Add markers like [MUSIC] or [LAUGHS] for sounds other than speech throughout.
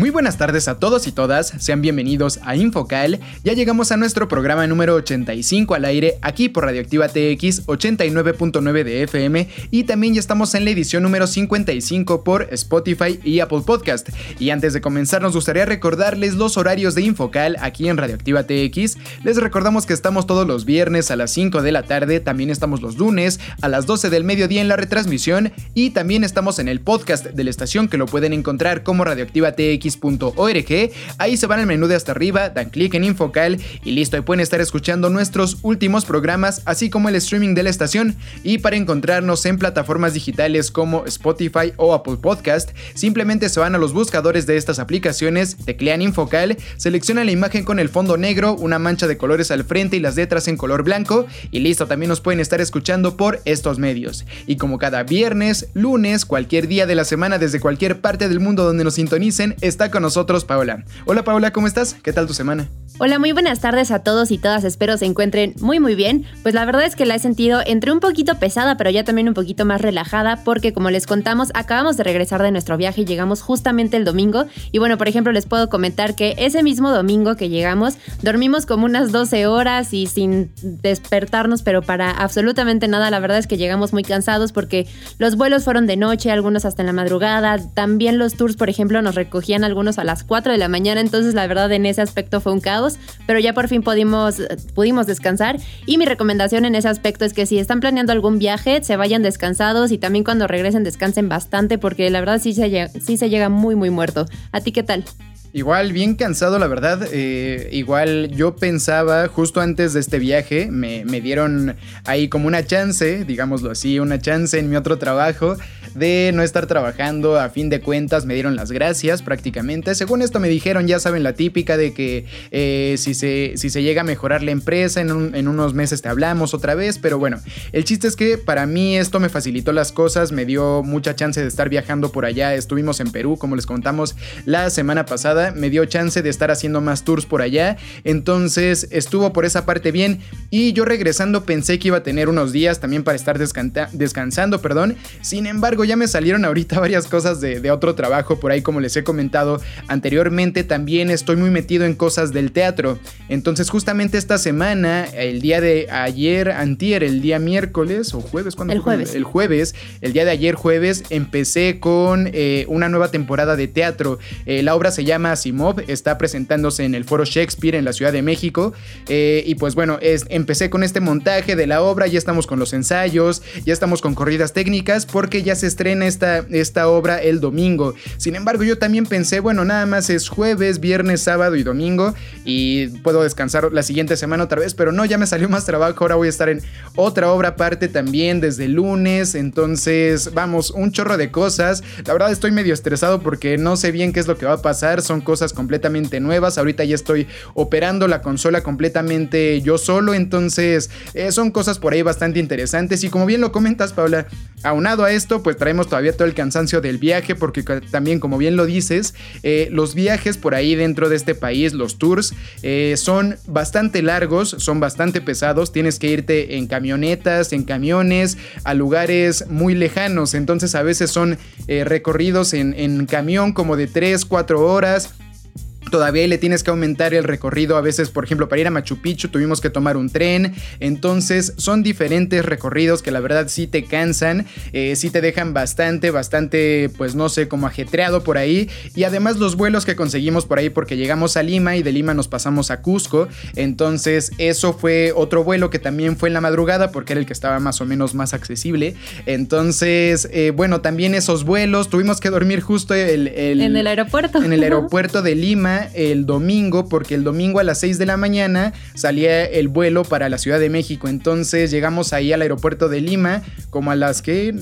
Muy buenas tardes a todos y todas, sean bienvenidos a Infocal. Ya llegamos a nuestro programa número 85 al aire aquí por Radioactiva TX 89.9 de FM y también ya estamos en la edición número 55 por Spotify y Apple Podcast. Y antes de comenzar nos gustaría recordarles los horarios de Infocal aquí en Radioactiva TX. Les recordamos que estamos todos los viernes a las 5 de la tarde, también estamos los lunes a las 12 del mediodía en la retransmisión y también estamos en el podcast de la estación que lo pueden encontrar como Radioactiva TX Ahí se van al menú de hasta arriba, dan clic en Infocal y listo, ahí pueden estar escuchando nuestros últimos programas, así como el streaming de la estación. Y para encontrarnos en plataformas digitales como Spotify o Apple Podcast, simplemente se van a los buscadores de estas aplicaciones, teclean Infocal, seleccionan la imagen con el fondo negro, una mancha de colores al frente y las letras en color blanco, y listo, también nos pueden estar escuchando por estos medios. Y como cada viernes, lunes, cualquier día de la semana desde cualquier parte del mundo donde nos sintonicen, con nosotros Paola. Hola Paola, ¿cómo estás? ¿Qué tal tu semana? Hola, muy buenas tardes a todos y todas. Espero se encuentren muy muy bien. Pues la verdad es que la he sentido entre un poquito pesada, pero ya también un poquito más relajada, porque como les contamos, acabamos de regresar de nuestro viaje y llegamos justamente el domingo. Y bueno, por ejemplo, les puedo comentar que ese mismo domingo que llegamos, dormimos como unas 12 horas y sin despertarnos, pero para absolutamente nada. La verdad es que llegamos muy cansados porque los vuelos fueron de noche, algunos hasta en la madrugada. También los tours, por ejemplo, nos recogían algunos a las 4 de la mañana. Entonces, la verdad, en ese aspecto fue un caos pero ya por fin pudimos, pudimos descansar. Y mi recomendación en ese aspecto es que si están planeando algún viaje, se vayan descansados y también cuando regresen descansen bastante porque la verdad sí se llega, sí se llega muy, muy muerto. ¿A ti qué tal? Igual, bien cansado, la verdad. Eh, igual yo pensaba, justo antes de este viaje, me, me, dieron ahí como una chance, digámoslo así, una chance en mi otro trabajo de no estar trabajando. A fin de cuentas, me dieron las gracias prácticamente. Según esto me dijeron, ya saben, la típica de que eh, si, se, si se llega a mejorar la empresa, en, en unos meses te hablamos otra vez. Pero bueno, el chiste es que para mí esto me facilitó las cosas, me dio mucha chance de estar viajando por allá. Estuvimos en Perú, como les contamos la semana pasada me dio chance de estar haciendo más tours por allá, entonces estuvo por esa parte bien y yo regresando pensé que iba a tener unos días también para estar descansando, perdón, sin embargo ya me salieron ahorita [LAUGHS] varias cosas de, de otro trabajo por ahí como les he comentado anteriormente, también estoy muy metido en cosas del teatro, entonces justamente esta semana, el día de ayer, antier, el día miércoles o jueves, ¿cuándo El jueves. El jueves, el día de ayer jueves, empecé con eh, una nueva temporada de teatro, eh, la obra se llama Asimov, está presentándose en el Foro Shakespeare en la Ciudad de México. Eh, y pues bueno, es, empecé con este montaje de la obra, ya estamos con los ensayos, ya estamos con corridas técnicas, porque ya se estrena esta, esta obra el domingo. Sin embargo, yo también pensé, bueno, nada más es jueves, viernes, sábado y domingo, y puedo descansar la siguiente semana otra vez, pero no, ya me salió más trabajo, ahora voy a estar en otra obra aparte también desde el lunes, entonces vamos, un chorro de cosas. La verdad estoy medio estresado porque no sé bien qué es lo que va a pasar, son cosas completamente nuevas. Ahorita ya estoy operando la consola completamente yo solo, entonces eh, son cosas por ahí bastante interesantes. Y como bien lo comentas, Paula, aunado a esto, pues traemos todavía todo el cansancio del viaje, porque también, como bien lo dices, eh, los viajes por ahí dentro de este país, los tours, eh, son bastante largos, son bastante pesados. Tienes que irte en camionetas, en camiones, a lugares muy lejanos. Entonces, a veces son recorridos en, en camión como de 3, 4 horas todavía le tienes que aumentar el recorrido. A veces, por ejemplo, para ir a Machu Picchu tuvimos que tomar un tren. Entonces son diferentes recorridos que la verdad sí te cansan, eh, sí te dejan bastante, bastante, pues no sé, como ajetreado por ahí. Y además los vuelos que conseguimos por ahí porque llegamos a Lima y de Lima nos pasamos a Cusco. Entonces eso fue otro vuelo que también fue en la madrugada porque era el que estaba más o menos más accesible. Entonces, eh, bueno, también esos vuelos, tuvimos que dormir justo el, en el aeropuerto. En el [LAUGHS] aeropuerto de Lima el domingo, porque el domingo a las 6 de la mañana salía el vuelo para la Ciudad de México. Entonces llegamos ahí al aeropuerto de Lima, como a las que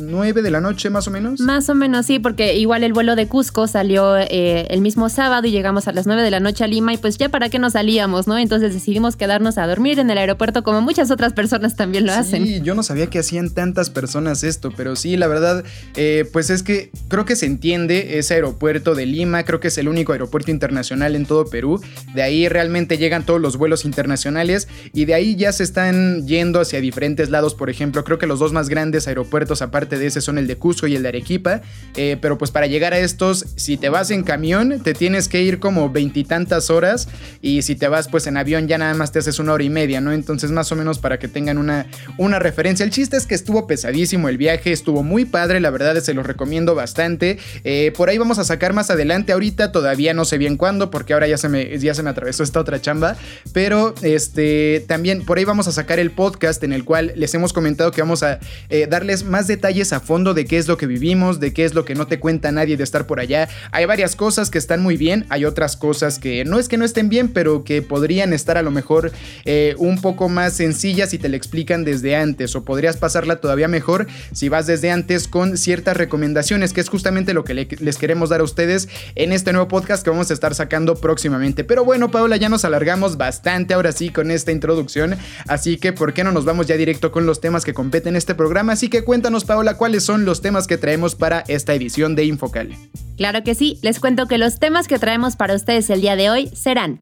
9 de la noche más o menos. Más o menos, sí, porque igual el vuelo de Cusco salió eh, el mismo sábado y llegamos a las 9 de la noche a Lima y pues ya para qué nos salíamos, ¿no? Entonces decidimos quedarnos a dormir en el aeropuerto como muchas otras personas también lo hacen. Sí, yo no sabía que hacían tantas personas esto, pero sí, la verdad, eh, pues es que creo que se entiende ese aeropuerto de Lima, creo que es el único aeropuerto internacional en todo Perú. De ahí realmente llegan todos los vuelos internacionales y de ahí ya se están yendo hacia diferentes lados. Por ejemplo, creo que los dos más grandes aeropuertos aparte de ese son el de Cusco y el de Arequipa. Eh, pero pues para llegar a estos, si te vas en camión, te tienes que ir como veintitantas horas y si te vas pues en avión ya nada más te haces una hora y media, ¿no? Entonces más o menos para que tengan una, una referencia. El chiste es que estuvo pesadísimo el viaje, estuvo muy padre, la verdad se los recomiendo bastante. Eh, por ahí vamos a sacar más adelante, ahorita todavía no sé bien cuándo, porque ahora ya se me, ya se me atravesó esta otra chamba. Pero este, también por ahí vamos a sacar el podcast en el cual les hemos comentado que vamos a eh, darles más detalles a fondo de qué es lo que vivimos, de qué es lo que no te cuenta nadie de estar por allá. Hay varias cosas que están muy bien, hay otras cosas que no es que no estén bien, pero que podrían estar a lo mejor eh, un poco más sencillas si te lo explican desde antes, o podrías pasarla todavía mejor si vas desde antes con ciertas recomendaciones, que es justamente lo que les queremos dar a ustedes en este nuevo podcast que vamos a estar sacando próximamente. Pero bueno, Paula, ya nos alargamos bastante ahora sí con esta introducción, así que ¿por qué no nos vamos ya directo con los temas que competen este programa? Así que cuéntanos, Paula, cuáles son los temas que traemos para esta edición de Infocal. Claro que sí, les cuento que los temas que traemos para ustedes el día de hoy serán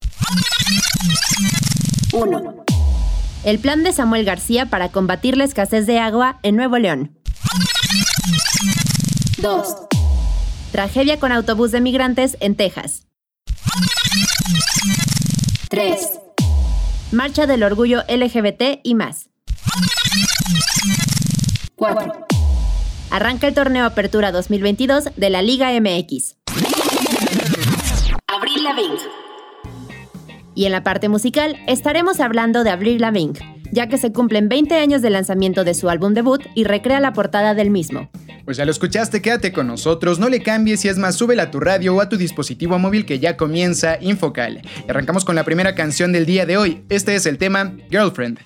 1. El plan de Samuel García para combatir la escasez de agua en Nuevo León. 2. Tragedia con autobús de migrantes en Texas. 3. Marcha del Orgullo LGBT y más. 4. Arranca el torneo Apertura 2022 de la Liga MX. Abril Lavigne. Y en la parte musical estaremos hablando de Abril Lavigne, ya que se cumplen 20 años del lanzamiento de su álbum debut y recrea la portada del mismo. Pues ya lo escuchaste, quédate con nosotros, no le cambies y es más, súbela a tu radio o a tu dispositivo móvil que ya comienza Infocal. Arrancamos con la primera canción del día de hoy, este es el tema Girlfriend.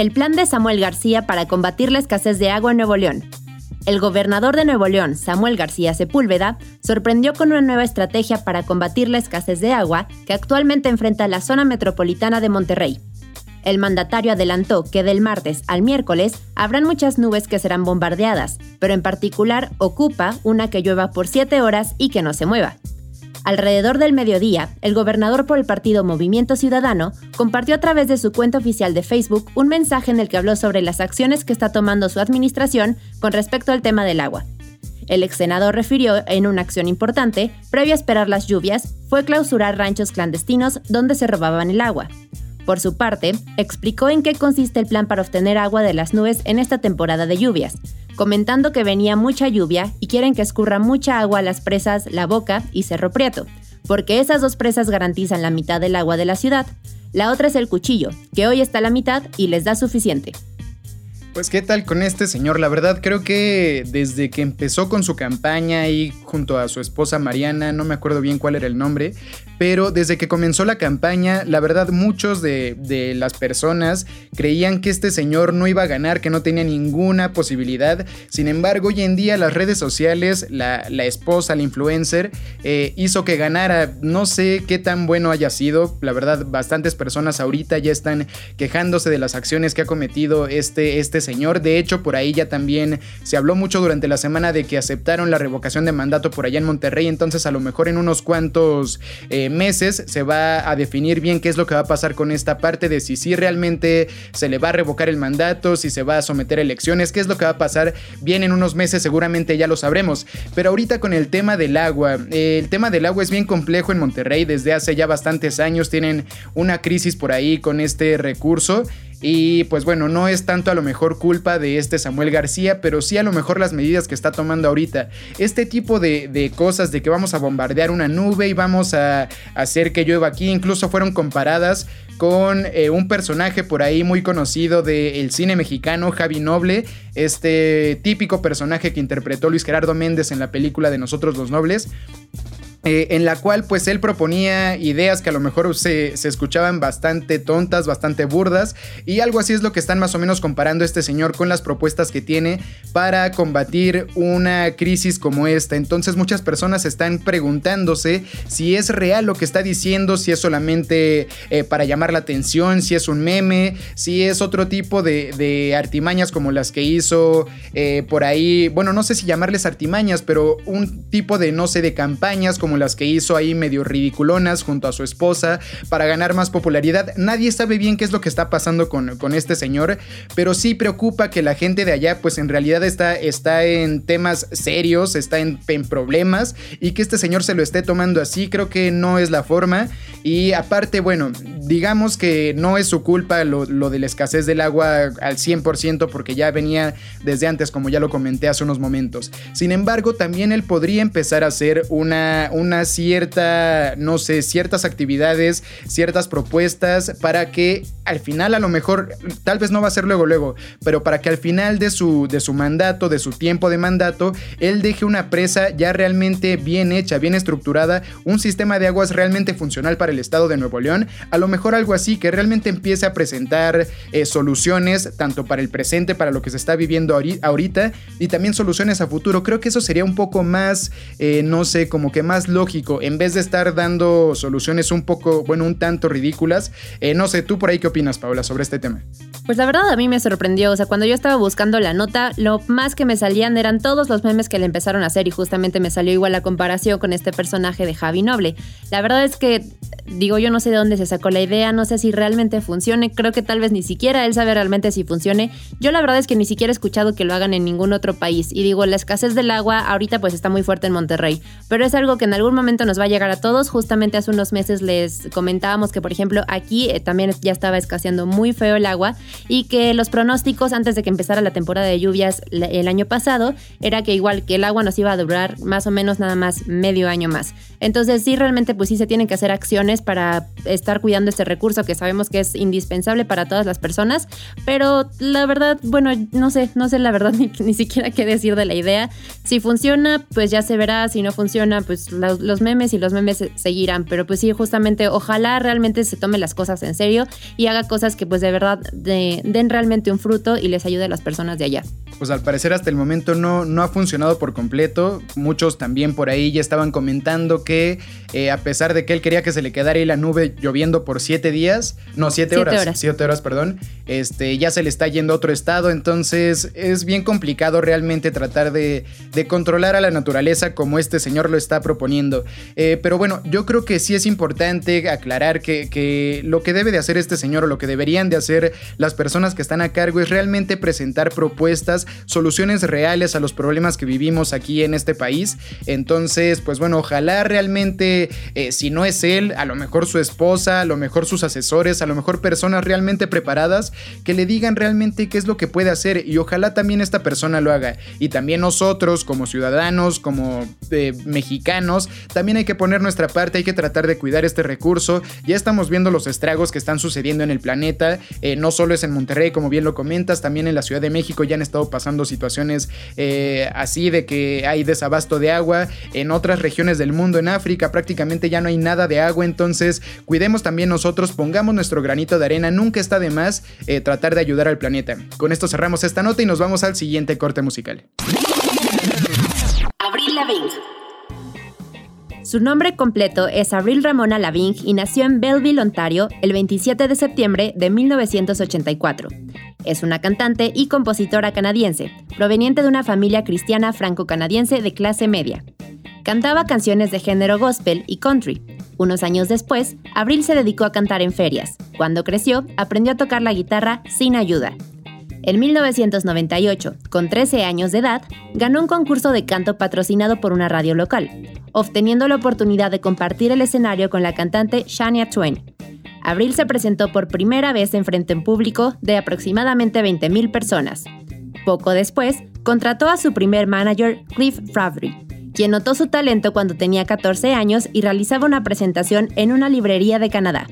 El plan de Samuel García para combatir la escasez de agua en Nuevo León. El gobernador de Nuevo León, Samuel García Sepúlveda, sorprendió con una nueva estrategia para combatir la escasez de agua que actualmente enfrenta la zona metropolitana de Monterrey. El mandatario adelantó que del martes al miércoles habrán muchas nubes que serán bombardeadas, pero en particular ocupa una que llueva por 7 horas y que no se mueva. Alrededor del mediodía, el gobernador por el partido Movimiento Ciudadano compartió a través de su cuenta oficial de Facebook un mensaje en el que habló sobre las acciones que está tomando su administración con respecto al tema del agua. El ex senador refirió en una acción importante, previo a esperar las lluvias, fue clausurar ranchos clandestinos donde se robaban el agua. Por su parte, explicó en qué consiste el plan para obtener agua de las nubes en esta temporada de lluvias, comentando que venía mucha lluvia y quieren que escurra mucha agua a las presas La Boca y Cerro Prieto, porque esas dos presas garantizan la mitad del agua de la ciudad. La otra es el cuchillo, que hoy está a la mitad y les da suficiente. Pues qué tal con este señor, la verdad creo que desde que empezó con su campaña y junto a su esposa Mariana, no me acuerdo bien cuál era el nombre, pero desde que comenzó la campaña, la verdad muchos de, las personas creían que este señor no iba a ganar, que no tenía ninguna posibilidad, sin embargo hoy en día las redes sociales, la, esposa, la influencer, eh, hizo que ganara, no sé qué tan bueno haya sido, la verdad bastantes personas ahorita ya están quejándose de las acciones que ha cometido este, este señor. De hecho, por ahí ya también se habló mucho durante la semana de que aceptaron la revocación de mandato por allá en Monterrey. Entonces, a lo mejor en unos cuantos eh, meses se va a definir bien qué es lo que va a pasar con esta parte de si sí realmente se le va a revocar el mandato, si se va a someter a elecciones, qué es lo que va a pasar bien en unos meses, seguramente ya lo sabremos. Pero ahorita con el tema del agua, el tema del agua es bien complejo en Monterrey desde hace ya bastantes años, tienen una crisis por ahí con este recurso y pues bueno, no es tanto a lo mejor culpa de este Samuel García, pero sí a lo mejor las medidas que está tomando ahorita. Este tipo de, cosas de que vamos a bombardear una nube y vamos a hacer que llueva aquí, incluso fueron comparadas con eh, un personaje por ahí muy conocido del cine mexicano, Javi Noble, este típico personaje que interpretó Luis Gerardo Méndez en la película de Nosotros los Nobles. Eh, en la cual pues él proponía ideas que a lo mejor se, escuchaban bastante tontas, bastante burdas y algo así es lo que están más o menos comparando este señor con las propuestas que tiene para combatir una crisis como esta. Entonces muchas personas están preguntándose si es real lo que está diciendo, si es solamente eh, para llamar la atención, si es un meme, si es otro tipo de, artimañas como las que hizo eh, por ahí, bueno, no sé si llamarles artimañas, pero un tipo de, no sé, de campañas como como las que hizo ahí medio ridiculonas junto a su esposa para ganar más popularidad. Nadie sabe bien qué es lo que está pasando con, con este señor, pero sí preocupa que la gente de allá pues en realidad está, está en temas serios, está en, problemas y que este señor se lo esté tomando así, creo que no es la forma. Y aparte, bueno, digamos que no es su culpa lo, lo de la escasez del agua al 100% porque ya venía desde antes, como ya lo comenté hace unos momentos. Sin embargo, también él podría empezar a hacer una, una cierta, no sé, ciertas actividades, ciertas propuestas para que al final a lo mejor, tal vez no va a ser luego, luego, pero para que al final de su, de su mandato, de su tiempo de mandato, él deje una presa ya realmente bien hecha, bien estructurada, un sistema de aguas realmente funcional para el estado de Nuevo León, a lo mejor algo así que realmente empiece a presentar eh, soluciones tanto para el presente, para lo que se está viviendo ahorita y también soluciones a futuro. Creo que eso sería un poco más, eh, no sé, como que más lógico, en vez de estar dando soluciones un poco, bueno, un tanto ridículas. Eh, no sé, ¿tú por ahí qué opinas, Paula, sobre este tema? Pues la verdad a mí me sorprendió, o sea, cuando yo estaba buscando la nota, lo más que me salían eran todos los memes que le empezaron a hacer y justamente me salió igual la comparación con este personaje de Javi Noble. La verdad es que, digo, yo no sé de dónde se sacó la idea, no sé si realmente funcione, creo que tal vez ni siquiera él sabe realmente si funcione. Yo la verdad es que ni siquiera he escuchado que lo hagan en ningún otro país y digo, la escasez del agua ahorita pues está muy fuerte en Monterrey, pero es algo que en algún momento nos va a llegar a todos. Justamente hace unos meses les comentábamos que, por ejemplo, aquí eh, también ya estaba escaseando muy feo el agua y que los pronósticos antes de que empezara la temporada de lluvias el año pasado era que igual que el agua nos iba a durar más o menos nada más medio año más. Entonces sí, realmente pues sí se tienen que hacer acciones para estar cuidando este recurso que sabemos que es indispensable para todas las personas, pero la verdad, bueno, no sé, no sé la verdad [LAUGHS] ni, ni siquiera qué decir de la idea. Si funciona, pues ya se verá, si no funciona, pues los, los memes y los memes seguirán, pero pues sí, justamente ojalá realmente se tome las cosas en serio y haga cosas que pues de verdad den realmente un fruto y les ayude a las personas de allá. Pues al parecer hasta el momento no, no ha funcionado por completo. Muchos también por ahí ya estaban comentando que eh, a pesar de que él quería que se le quedara ahí la nube lloviendo por siete días, no, siete, horas, horas, siete horas, perdón, este, ya se le está yendo a otro estado, entonces es bien complicado realmente tratar de, de controlar a la naturaleza como este señor lo está proponiendo. Eh, pero bueno, yo creo que sí es importante aclarar que, lo que debe de hacer este señor o lo que deberían de hacer las personas que están a cargo es realmente presentar propuestas, soluciones reales a los problemas que vivimos aquí en este país. Entonces, pues bueno, ojalá realmente, eh, si no es él, a lo mejor su esposa, a lo mejor sus asesores, a lo mejor personas realmente preparadas que le digan realmente qué es lo que puede hacer y ojalá también esta persona lo haga. Y también nosotros como ciudadanos, como eh, mexicanos, también hay que poner nuestra parte, hay que tratar de cuidar este recurso. Ya estamos viendo los estragos que están sucediendo en el planeta, eh, no solo es en Monterrey, como bien lo comentas, también en la Ciudad de México ya han estado pasando situaciones eh, así de que hay desabasto de agua, en otras regiones del mundo, en África prácticamente ya no hay nada de agua, entonces cuidemos también nosotros, pongamos nuestro granito de arena, nunca está de más tratar de ayudar al planeta. Con esto cerramos esta nota y nos vamos al siguiente corte musical. Abril Lavigne. Su nombre completo es Abril Ramona Lavigne y nació en Belleville, Ontario, el 27 de septiembre de 1984. Es una cantante y compositora canadiense, proveniente de una familia cristiana franco-canadiense de clase media. Cantaba canciones de género gospel y country. Unos años después, Abril se dedicó a cantar en ferias. Cuando creció, aprendió a tocar la guitarra sin ayuda. En 1998, con 13 años de edad, ganó un concurso de canto patrocinado por una radio local, obteniendo la oportunidad de compartir el escenario con la cantante Shania Twain. Abril se presentó por primera vez en frente en público de aproximadamente 20.000 personas. Poco después, contrató a su primer manager, Cliff Fravry, quien notó su talento cuando tenía 14 años y realizaba una presentación en una librería de Canadá.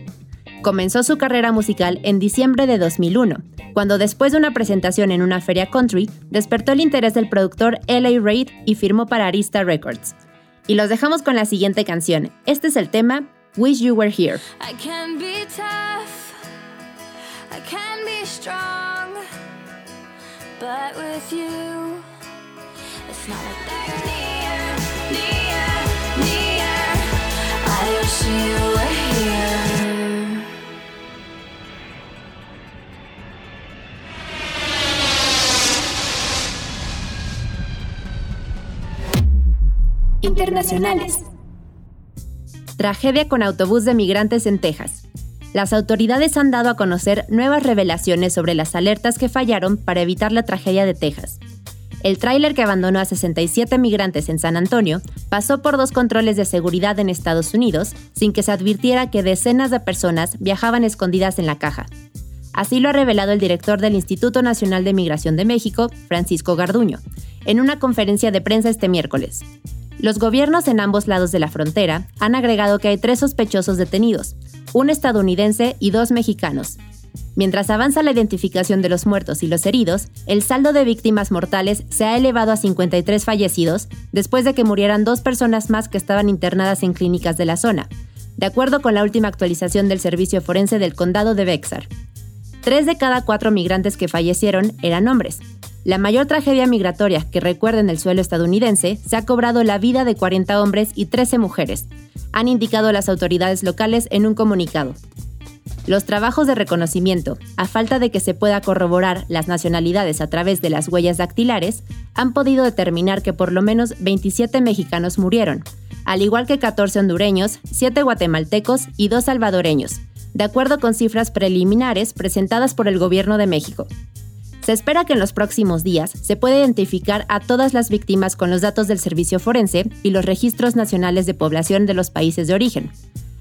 Comenzó su carrera musical en diciembre de 2001, cuando después de una presentación en una feria country, despertó el interés del productor LA Reid y firmó para Arista Records. Y los dejamos con la siguiente canción. Este es el tema Wish You Were Here. I can be tough, I can be strong, but with you, it's not you internacionales. Tragedia con autobús de migrantes en Texas. Las autoridades han dado a conocer nuevas revelaciones sobre las alertas que fallaron para evitar la tragedia de Texas. El tráiler que abandonó a 67 migrantes en San Antonio pasó por dos controles de seguridad en Estados Unidos sin que se advirtiera que decenas de personas viajaban escondidas en la caja. Así lo ha revelado el director del Instituto Nacional de Migración de México, Francisco Garduño, en una conferencia de prensa este miércoles. Los gobiernos en ambos lados de la frontera han agregado que hay tres sospechosos detenidos, un estadounidense y dos mexicanos. Mientras avanza la identificación de los muertos y los heridos, el saldo de víctimas mortales se ha elevado a 53 fallecidos después de que murieran dos personas más que estaban internadas en clínicas de la zona, de acuerdo con la última actualización del Servicio Forense del Condado de Bexar. Tres de cada cuatro migrantes que fallecieron eran hombres, la mayor tragedia migratoria que recuerda en el suelo estadounidense se ha cobrado la vida de 40 hombres y 13 mujeres, han indicado las autoridades locales en un comunicado. Los trabajos de reconocimiento, a falta de que se pueda corroborar las nacionalidades a través de las huellas dactilares, han podido determinar que por lo menos 27 mexicanos murieron, al igual que 14 hondureños, 7 guatemaltecos y 2 salvadoreños, de acuerdo con cifras preliminares presentadas por el Gobierno de México. Se espera que en los próximos días se pueda identificar a todas las víctimas con los datos del servicio forense y los registros nacionales de población de los países de origen.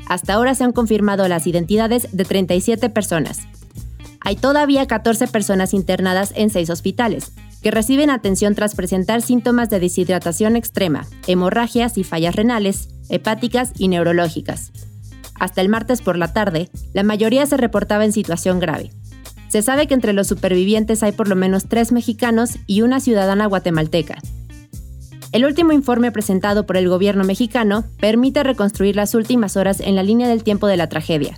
Hasta ahora se han confirmado las identidades de 37 personas. Hay todavía 14 personas internadas en seis hospitales, que reciben atención tras presentar síntomas de deshidratación extrema, hemorragias y fallas renales, hepáticas y neurológicas. Hasta el martes por la tarde, la mayoría se reportaba en situación grave. Se sabe que entre los supervivientes hay por lo menos tres mexicanos y una ciudadana guatemalteca. El último informe presentado por el gobierno mexicano permite reconstruir las últimas horas en la línea del tiempo de la tragedia.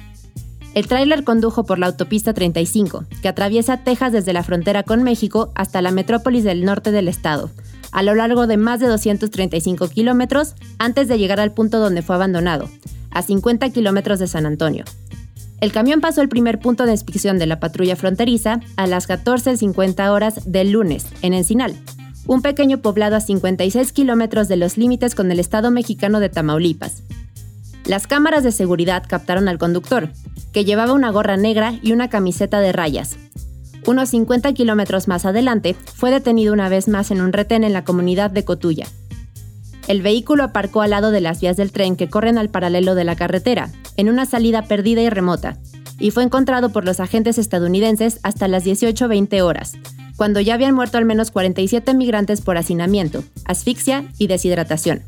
El tráiler condujo por la autopista 35, que atraviesa Texas desde la frontera con México hasta la metrópolis del norte del estado, a lo largo de más de 235 kilómetros antes de llegar al punto donde fue abandonado, a 50 kilómetros de San Antonio. El camión pasó el primer punto de inspección de la patrulla fronteriza a las 14.50 horas del lunes, en Encinal, un pequeño poblado a 56 kilómetros de los límites con el estado mexicano de Tamaulipas. Las cámaras de seguridad captaron al conductor, que llevaba una gorra negra y una camiseta de rayas. Unos 50 kilómetros más adelante, fue detenido una vez más en un retén en la comunidad de Cotulla. El vehículo aparcó al lado de las vías del tren que corren al paralelo de la carretera, en una salida perdida y remota, y fue encontrado por los agentes estadounidenses hasta las 18.20 horas, cuando ya habían muerto al menos 47 migrantes por hacinamiento, asfixia y deshidratación.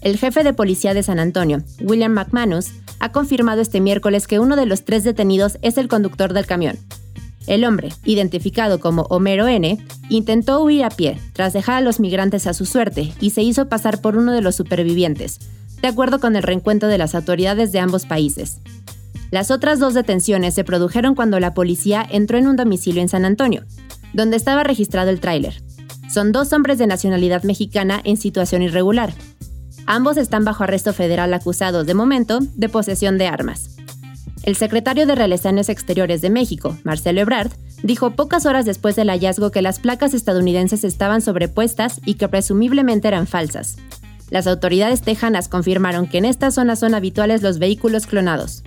El jefe de policía de San Antonio, William McManus, ha confirmado este miércoles que uno de los tres detenidos es el conductor del camión. El hombre, identificado como Homero N., intentó huir a pie tras dejar a los migrantes a su suerte y se hizo pasar por uno de los supervivientes, de acuerdo con el reencuentro de las autoridades de ambos países. Las otras dos detenciones se produjeron cuando la policía entró en un domicilio en San Antonio, donde estaba registrado el tráiler. Son dos hombres de nacionalidad mexicana en situación irregular. Ambos están bajo arresto federal acusados de momento de posesión de armas. El secretario de Relaciones Exteriores de México, Marcelo Ebrard, dijo pocas horas después del hallazgo que las placas estadounidenses estaban sobrepuestas y que presumiblemente eran falsas. Las autoridades tejanas confirmaron que en esta zona son habituales los vehículos clonados.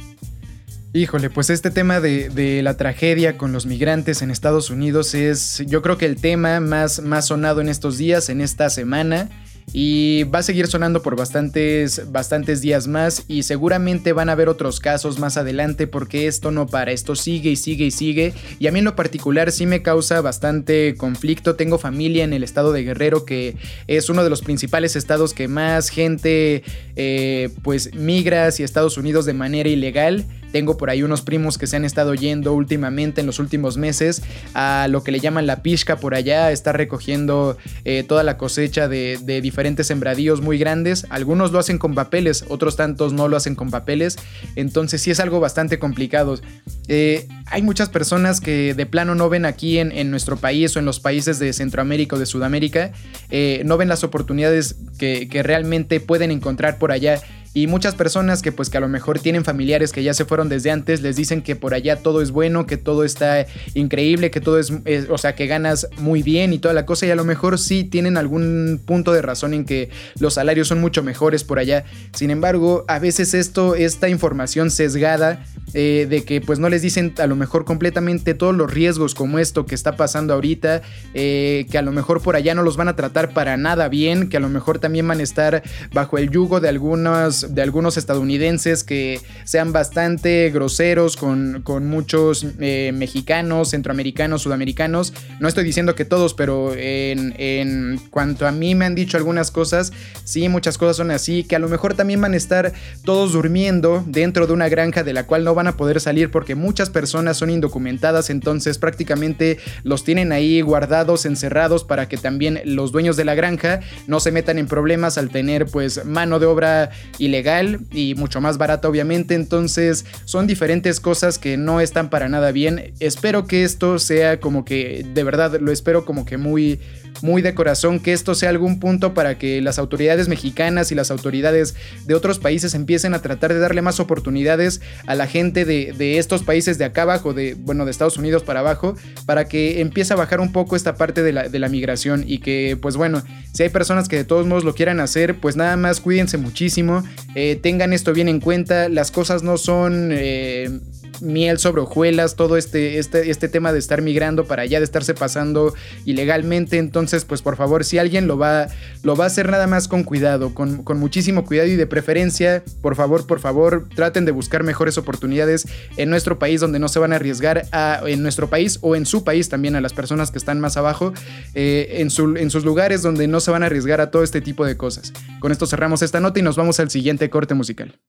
Híjole, pues este tema de, la tragedia con los migrantes en Estados Unidos es yo creo que el tema más, sonado en estos días, en esta semana y va a seguir sonando por bastantes, bastantes días más y seguramente van a haber otros casos más adelante porque esto no para, esto sigue y sigue y sigue. Y a mí en lo particular sí me causa bastante conflicto, tengo familia en el estado de Guerrero que es uno de los principales estados que más gente eh, pues migra hacia Estados Unidos de manera ilegal. Tengo por ahí unos primos que se han estado yendo últimamente en los últimos meses a lo que le llaman la pishka por allá, está recogiendo eh, toda la cosecha de, diferentes sembradíos muy grandes. Algunos lo hacen con papeles, otros tantos no lo hacen con papeles. Entonces sí es algo bastante complicado. Eh, hay muchas personas que de plano no ven aquí en, nuestro país o en los países de Centroamérica o de Sudamérica, eh, no ven las oportunidades que realmente pueden encontrar por allá y muchas personas que pues que a lo mejor tienen familiares que ya se fueron desde antes, les dicen que por allá todo es bueno, que todo está increíble, que todo es, o sea, que ganas muy bien y toda la cosa. Y a lo mejor sí tienen algún punto de razón en que los salarios son mucho mejores por allá. Sin embargo, a veces esto, esta información sesgada eh, de que pues no les dicen a lo mejor completamente todos los riesgos como esto que está pasando ahorita, eh, que a lo mejor por allá no los van a tratar para nada bien, que a lo mejor también van a estar bajo el yugo de algunas de algunos estadounidenses que sean bastante groseros con, muchos eh, mexicanos, centroamericanos, sudamericanos. No estoy diciendo que todos, pero en, en cuanto a mí me han dicho algunas cosas, sí, muchas cosas son así, que a lo mejor también van a estar todos durmiendo dentro de una granja de la cual no van a poder salir porque muchas personas son indocumentadas, entonces prácticamente los tienen ahí guardados, encerrados para que también los dueños de la granja no se metan en problemas al tener pues mano de obra ilegal legal y mucho más barato obviamente, entonces son diferentes cosas que no están para nada bien. Espero que esto sea como que, de verdad, lo espero como que muy muy de corazón que esto sea algún punto para que las autoridades mexicanas y las autoridades de otros países empiecen a tratar de darle más oportunidades a la gente de, estos países de acá abajo, de, bueno, de Estados Unidos para abajo, para que empiece a bajar un poco esta parte de la, de la migración y que, pues bueno, si hay personas que de todos modos lo quieran hacer, pues nada más cuídense muchísimo, eh, tengan esto bien en cuenta, las cosas no son... Eh, miel sobre hojuelas, todo este, este, este tema de estar migrando para allá, de estarse pasando ilegalmente. Entonces, pues por favor, si alguien lo va, lo va a hacer nada más con cuidado, con, muchísimo cuidado y de preferencia, por favor, por favor, traten de buscar mejores oportunidades en nuestro país donde no se van a arriesgar a, en nuestro país o en su país también a las personas que están más abajo, eh, en, en sus lugares donde no se van a arriesgar a todo este tipo de cosas. Con esto cerramos esta nota y nos vamos al siguiente corte musical.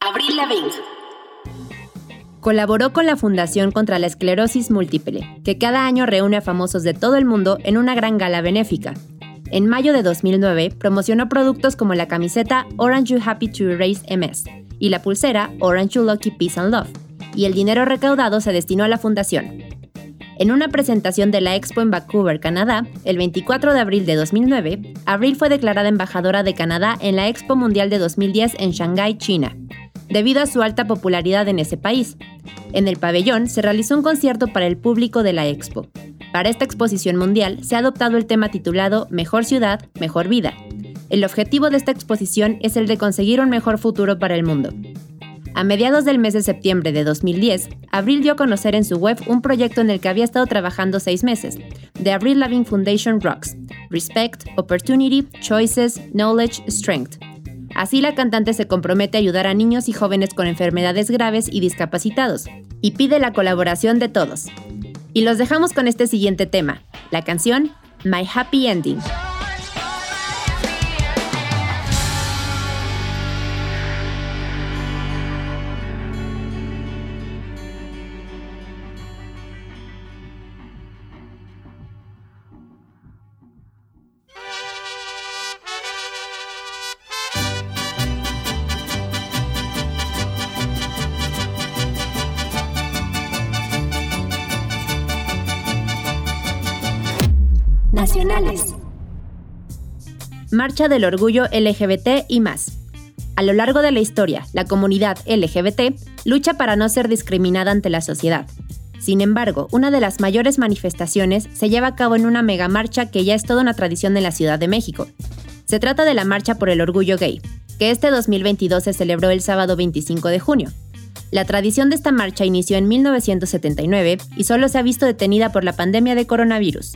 Abril colaboró con la Fundación contra la Esclerosis Múltiple, que cada año reúne a famosos de todo el mundo en una gran gala benéfica. En mayo de 2009 promocionó productos como la camiseta Orange You Happy to Erase MS y la pulsera Orange You Lucky Peace and Love, y el dinero recaudado se destinó a la fundación. En una presentación de la Expo en Vancouver, Canadá, el 24 de abril de 2009, Abril fue declarada embajadora de Canadá en la Expo Mundial de 2010 en Shanghái, China, debido a su alta popularidad en ese país. En el pabellón se realizó un concierto para el público de la expo. Para esta exposición mundial se ha adoptado el tema titulado Mejor ciudad, mejor vida. El objetivo de esta exposición es el de conseguir un mejor futuro para el mundo. A mediados del mes de septiembre de 2010, Abril dio a conocer en su web un proyecto en el que había estado trabajando seis meses, The Avril Lavigne Foundation Rocks, Respect, Opportunity, Choices, Knowledge, Strength. Así la cantante se compromete a ayudar a niños y jóvenes con enfermedades graves y discapacitados, y pide la colaboración de todos. Y los dejamos con este siguiente tema, la canción My Happy Ending. Marcha del Orgullo LGBT y más. A lo largo de la historia, la comunidad LGBT lucha para no ser discriminada ante la sociedad. Sin embargo, una de las mayores manifestaciones se lleva a cabo en una megamarcha que ya es toda una tradición en la Ciudad de México. Se trata de la Marcha por el Orgullo Gay, que este 2022 se celebró el sábado 25 de junio. La tradición de esta marcha inició en 1979 y solo se ha visto detenida por la pandemia de coronavirus.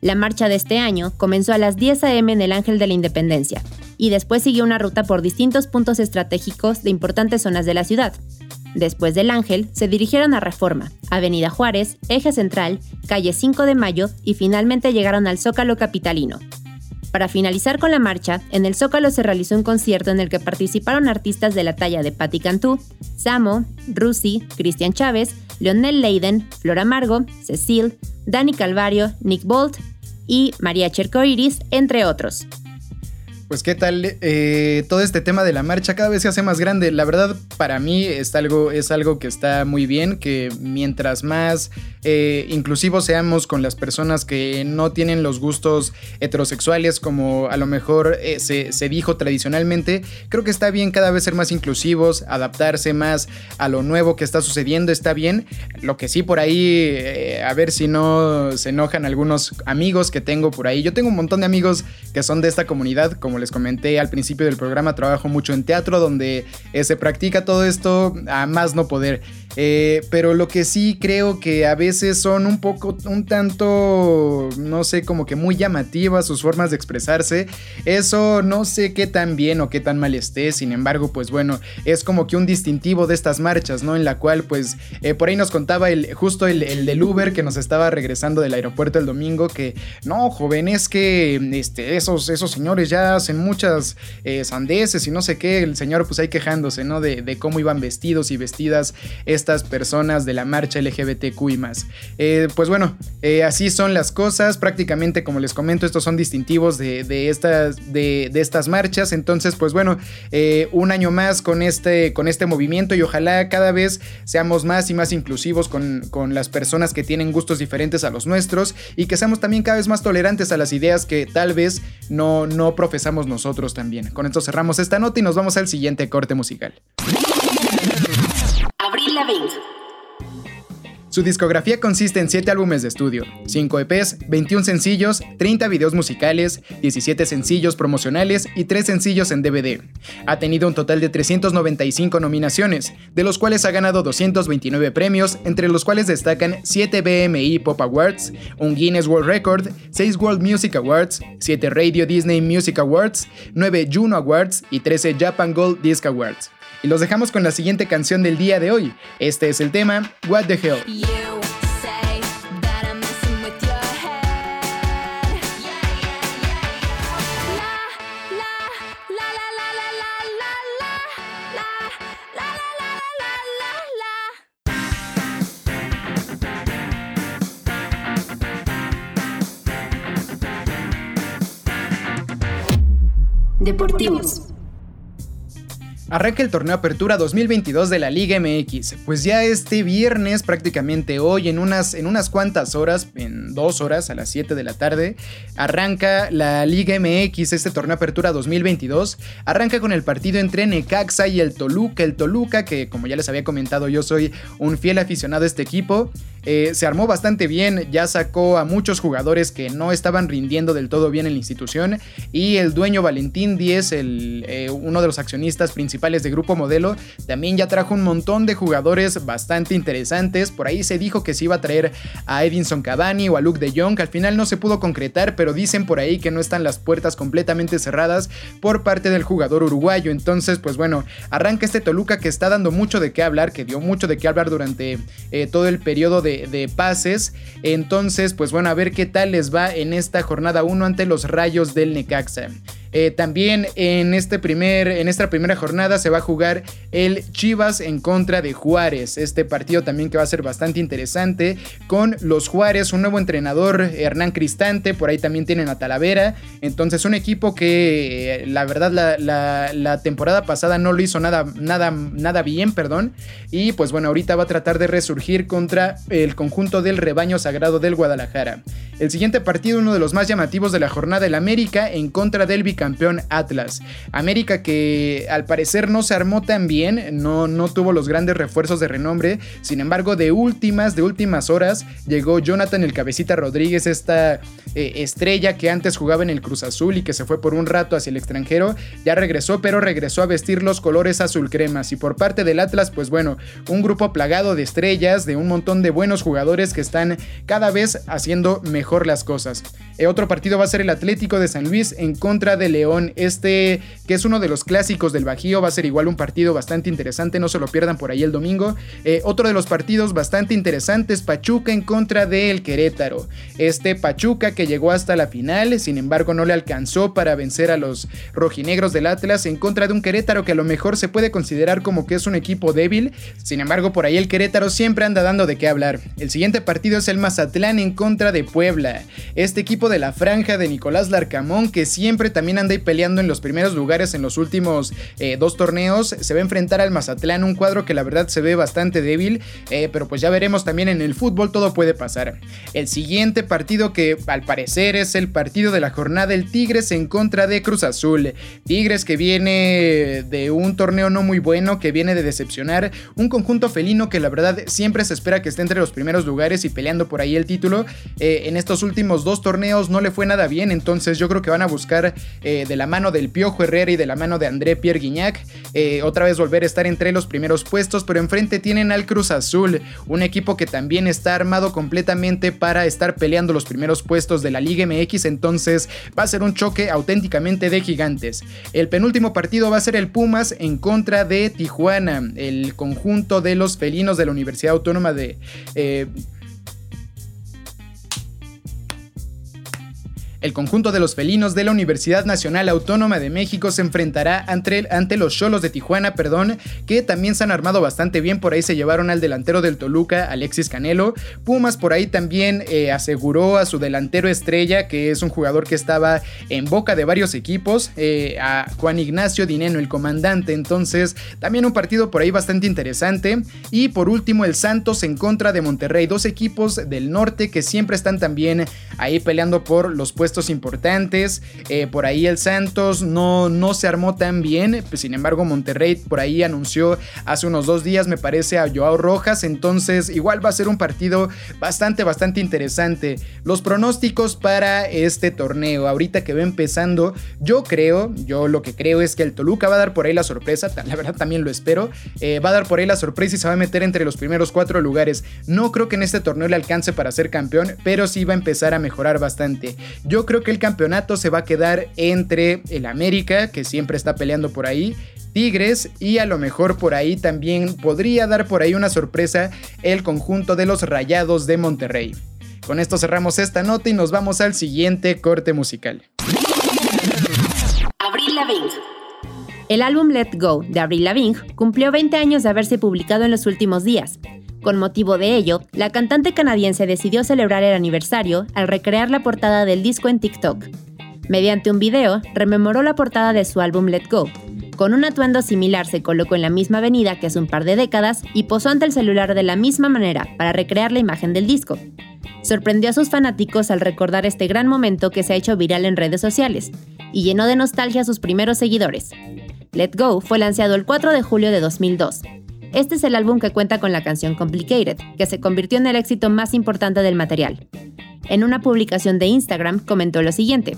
La marcha de este año comenzó a las 10 a.m. en el Ángel de la Independencia y después siguió una ruta por distintos puntos estratégicos de importantes zonas de la ciudad. Después del Ángel, se dirigieron a Reforma, Avenida Juárez, Eje Central, Calle 5 de Mayo y finalmente llegaron al Zócalo Capitalino. Para finalizar con la marcha, en el Zócalo se realizó un concierto en el que participaron artistas de la talla de Patti Cantú, Samo, Rusi, Cristian Chávez, Leonel Leiden, Flor Amargo, Cecil, Dani Calvario, Nick Bolt, y María Chercoiris, entre otros. Pues qué tal, eh, todo este tema de la marcha cada vez se hace más grande. La verdad, para mí es algo, es algo que está muy bien, que mientras más eh, inclusivos seamos con las personas que no tienen los gustos heterosexuales como a lo mejor eh, se, dijo tradicionalmente, creo que está bien cada vez ser más inclusivos, adaptarse más a lo nuevo que está sucediendo, está bien. Lo que sí por ahí, a ver si no se enojan algunos amigos que tengo por ahí. Yo tengo un montón de amigos que son de esta comunidad, como les comenté al principio del programa, trabajo mucho en teatro donde eh, se practica todo esto a más no poder. Eh, pero lo que sí creo que a veces son un poco, un tanto, no sé, como que muy llamativas sus formas de expresarse. Eso no sé qué tan bien o qué tan mal esté. Sin embargo, pues bueno, es como que un distintivo de estas marchas, ¿no? En la cual, pues, eh, por ahí nos contaba el, justo el, el, del Uber que nos estaba regresando del aeropuerto el domingo, que no, joven, es que este, esos, esos señores ya hacen muchas eh, sandeces y no sé qué. El señor, pues ahí quejándose, ¿no? De, de cómo iban vestidos y vestidas estas personas de la marcha LGBTQ más. Eh, pues bueno, eh, así son las cosas. Prácticamente, como les comento, estos son distintivos de, estas, de, estas marchas. Entonces, pues bueno, eh, un año más con este, con este movimiento y ojalá cada vez seamos más y más inclusivos con, con las personas que tienen gustos diferentes a los nuestros y que seamos también cada vez más tolerantes a las ideas que tal vez no, no profesamos nosotros también. Con esto cerramos esta nota y nos vamos al siguiente corte musical. Lavigne. Su discografía consiste en 7 álbumes de estudio, 5 EPs, 21 sencillos, 30 videos musicales, 17 sencillos promocionales y 3 sencillos en DVD. Ha tenido un total de 395 nominaciones, de los cuales ha ganado 229 premios, entre los cuales destacan 7 BMI Pop Awards, un Guinness World Record, 6 World Music Awards, 7 Radio Disney Music Awards, 9 Juno Awards y 13 Japan Gold Disc Awards. Y los dejamos con la siguiente canción del día de hoy. Este es el tema What the Hell. Deportivos. Arranca el torneo Apertura 2022 de la Liga MX, pues ya este viernes, prácticamente hoy, en unas, en unas cuantas horas, en dos horas, a las 7 de la tarde, arranca la Liga MX, este torneo Apertura 2022. Arranca con el partido entre Necaxa y el Toluca. El Toluca, que como ya les había comentado, yo soy un fiel aficionado a este equipo. Eh, se armó bastante bien, ya sacó a muchos jugadores que no estaban rindiendo del todo bien en la institución y el dueño Valentín Díez, el, eh, uno de los accionistas principales de Grupo Modelo, también ya trajo un montón de jugadores bastante interesantes. Por ahí se dijo que se iba a traer a Edinson Cavani o a Luke de Jong, al final no se pudo concretar, pero dicen por ahí que no están las puertas completamente cerradas por parte del jugador uruguayo. Entonces, pues bueno, arranca este Toluca que está dando mucho de qué hablar, que dio mucho de qué hablar durante eh, todo el periodo de, de pases. Entonces, pues bueno, a ver qué tal les va en esta jornada 1 ante los rayos del Necaxa. Eh, también en, este primer, en esta primera jornada se va a jugar el Chivas en contra de Juárez. Este partido también que va a ser bastante interesante con los Juárez, un nuevo entrenador, Hernán Cristante, por ahí también tienen a Talavera. Entonces un equipo que eh, la verdad la, temporada pasada no lo hizo nada, nada, nada bien, perdón. Y pues bueno, ahorita va a tratar de resurgir contra el conjunto del rebaño sagrado del Guadalajara. El siguiente partido, uno de los más llamativos de la jornada, el América en contra del bicampeón Atlas. América que al parecer no se armó tan bien, no, no tuvo los grandes refuerzos de renombre, sin embargo de últimas, de últimas horas llegó Jonathan el Cabecita Rodríguez, esta eh, estrella que antes jugaba en el Cruz Azul y que se fue por un rato hacia el extranjero, ya regresó, pero regresó a vestir los colores azul cremas. Y por parte del Atlas, pues bueno, un grupo plagado de estrellas, de un montón de buenos jugadores que están cada vez haciendo mejor las cosas. Eh, otro partido va a ser el Atlético de San Luis en contra de León. Este, que es uno de los clásicos del Bajío, va a ser igual un partido bastante interesante, no se lo pierdan por ahí el domingo. Eh, otro de los partidos bastante interesantes, Pachuca en contra del Querétaro. Este Pachuca que llegó hasta la final, sin embargo no le alcanzó para vencer a los rojinegros del Atlas en contra de un Querétaro que a lo mejor se puede considerar como que es un equipo débil. Sin embargo, por ahí el Querétaro siempre anda dando de qué hablar. El siguiente partido es el Mazatlán en contra de Puebla. Este equipo de la franja de Nicolás Larcamón, que siempre también anda ahí peleando en los primeros lugares en los últimos eh, dos torneos, se va a enfrentar al Mazatlán, un cuadro que la verdad se ve bastante débil, eh, pero pues ya veremos también en el fútbol todo puede pasar. El siguiente partido que al parecer es el partido de la jornada, el Tigres en contra de Cruz Azul. Tigres que viene de un torneo no muy bueno, que viene de decepcionar, un conjunto felino que la verdad siempre se espera que esté entre los primeros lugares y peleando por ahí el título. Eh, en estos últimos dos torneos no le fue nada bien, entonces yo creo que van a buscar eh, de la mano del Piojo Herrera y de la mano de André Pierre Guignac eh, otra vez volver a estar entre los primeros puestos, pero enfrente tienen al Cruz Azul, un equipo que también está armado completamente para estar peleando los primeros puestos de la Liga MX, entonces va a ser un choque auténticamente de gigantes. El penúltimo partido va a ser el Pumas en contra de Tijuana, el conjunto de los felinos de la Universidad Autónoma de... Eh, El conjunto de los felinos de la Universidad Nacional Autónoma de México se enfrentará ante, ante los Cholos de Tijuana, perdón, que también se han armado bastante bien. Por ahí se llevaron al delantero del Toluca, Alexis Canelo. Pumas por ahí también eh, aseguró a su delantero estrella, que es un jugador que estaba en boca de varios equipos, eh, a Juan Ignacio Dineno, el comandante. Entonces, también un partido por ahí bastante interesante. Y por último, el Santos en contra de Monterrey, dos equipos del norte que siempre están también ahí peleando por los puestos importantes. Eh, por ahí el Santos no, no se armó tan bien. Pues, sin embargo, Monterrey por ahí anunció hace unos dos días, me parece, a Joao Rojas. Entonces, igual va a ser un partido bastante, bastante interesante. Los pronósticos para este torneo, ahorita que va empezando, yo creo, yo lo que creo es que el Toluca va a dar por ahí la sorpresa. La verdad, también lo espero. Eh, va a dar por ahí la sorpresa y se va a meter entre los primeros cuatro lugares. No creo que en este torneo le alcance para ser campeón, pero sí va a empezar a mejorar bastante. Yo creo que el campeonato se va a quedar entre el América, que siempre está peleando por ahí, Tigres y a lo mejor por ahí también podría dar por ahí una sorpresa el conjunto de los Rayados de Monterrey. Con esto cerramos esta nota y nos vamos al siguiente corte musical. Abril Lavigne. El álbum Let Go de Avril Lavigne cumplió 20 años de haberse publicado en los últimos días con motivo de ello, la cantante canadiense decidió celebrar el aniversario al recrear la portada del disco en TikTok. Mediante un video, rememoró la portada de su álbum Let Go. Con un atuendo similar se colocó en la misma avenida que hace un par de décadas y posó ante el celular de la misma manera para recrear la imagen del disco. Sorprendió a sus fanáticos al recordar este gran momento que se ha hecho viral en redes sociales y llenó de nostalgia a sus primeros seguidores. Let Go fue lanzado el 4 de julio de 2002 Este es el álbum que cuenta con la canción Complicated, que se convirtió en el éxito más importante del material. En una publicación de Instagram comentó lo siguiente.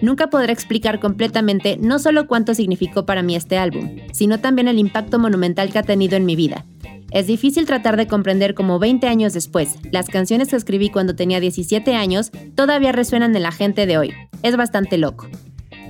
Nunca podré explicar completamente no solo cuánto significó para mí este álbum, sino también el impacto monumental que ha tenido en mi vida. Es difícil tratar de comprender cómo 20 años después, las canciones que escribí cuando tenía 17 años todavía resuenan en la gente de hoy. Es bastante loco.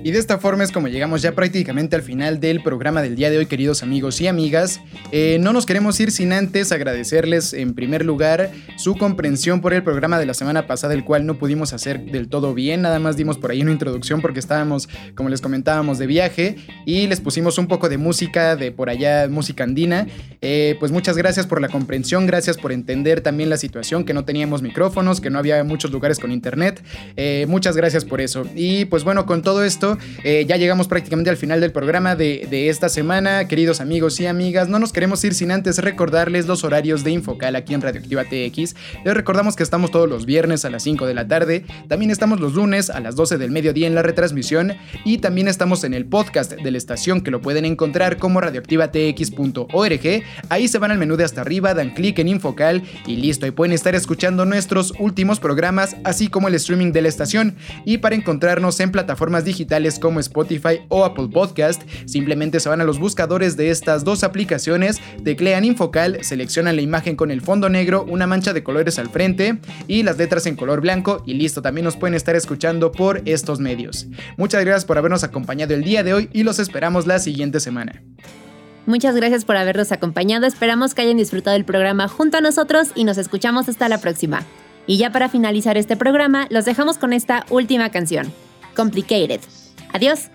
Y de esta forma es como llegamos ya prácticamente al final del programa del día de hoy, queridos amigos y amigas. Eh, no nos queremos ir sin antes agradecerles en primer lugar su comprensión por el programa de la semana pasada, el cual no pudimos hacer del todo bien. Nada más dimos por ahí una introducción porque estábamos, como les comentábamos, de viaje y les pusimos un poco de música de por allá, música andina. Eh, pues muchas gracias por la comprensión, gracias por entender también la situación, que no teníamos micrófonos, que no había muchos lugares con internet. Eh, muchas gracias por eso. Y pues bueno, con todo esto eh, ya llegamos prácticamente al final del programa de, esta semana, queridos amigos y amigas. No nos queremos ir sin antes recordarles los horarios de Infocal aquí en Radioactiva TX. Les recordamos que estamos todos los viernes a las 5 de la tarde. También estamos los lunes a las 12 del mediodía en la retransmisión. Y también estamos en el podcast de la estación que lo pueden encontrar como radioactivatx.org. Ahí se van al menú de hasta arriba, dan clic en Infocal y listo. Ahí pueden estar escuchando nuestros últimos programas, así como el streaming de la estación. Y para encontrarnos en plataformas digitales como Spotify o Apple Podcast, simplemente se van a los buscadores de estas dos aplicaciones, teclean Infocal, seleccionan la imagen con el fondo negro, una mancha de colores al frente y las letras en color blanco y listo, también nos pueden estar escuchando por estos medios. Muchas gracias por habernos acompañado el día de hoy y los esperamos la siguiente semana. Muchas gracias por habernos acompañado, esperamos que hayan disfrutado el programa junto a nosotros y nos escuchamos hasta la próxima. Y ya para finalizar este programa, los dejamos con esta última canción, Complicated. Adiós.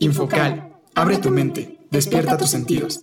Infocal. Abre tu mente. Despierta tus sentidos.